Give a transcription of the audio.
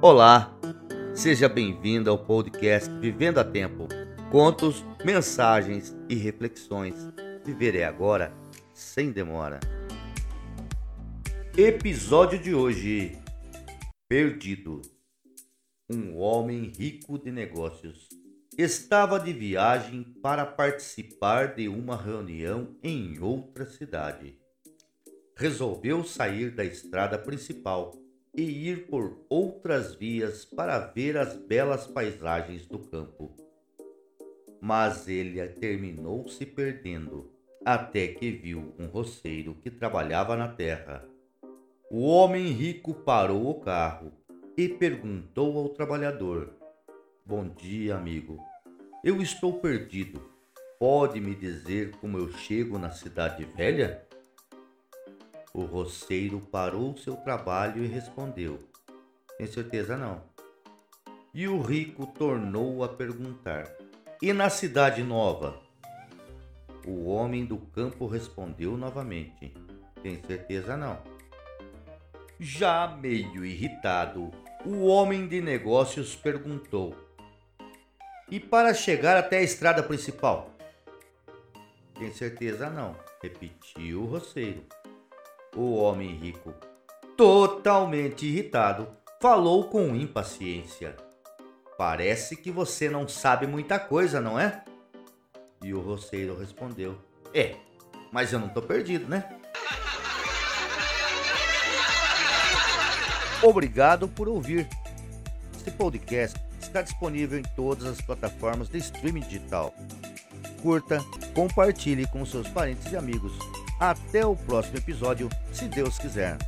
Olá, seja bem-vindo ao podcast Vivendo a Tempo. Contos, mensagens e reflexões. Viver é agora, sem demora. Episódio de hoje: Perdido. Um homem rico de negócios estava de viagem para participar de uma reunião em outra cidade. Resolveu sair da estrada principal e ir por outras vias para ver as belas paisagens do campo. Mas ele terminou se perdendo, até que viu um roceiro que trabalhava na terra. O homem rico parou o carro e perguntou ao trabalhador: Bom dia, amigo. Eu estou perdido. Pode me dizer como eu chego na cidade velha? O roceiro parou seu trabalho e respondeu: Tem certeza não. E o rico tornou a perguntar: E na cidade nova? O homem do campo respondeu novamente: Tem certeza não. Já meio irritado, o homem de negócios perguntou: E para chegar até a estrada principal? Tem certeza não, repetiu o roceiro. O homem rico, totalmente irritado, falou com impaciência. Parece que você não sabe muita coisa, não é? E o roceiro respondeu: É, mas eu não tô perdido, né? Obrigado por ouvir. Este podcast está disponível em todas as plataformas de streaming digital. Curta, compartilhe com seus parentes e amigos. Até o próximo episódio, se Deus quiser.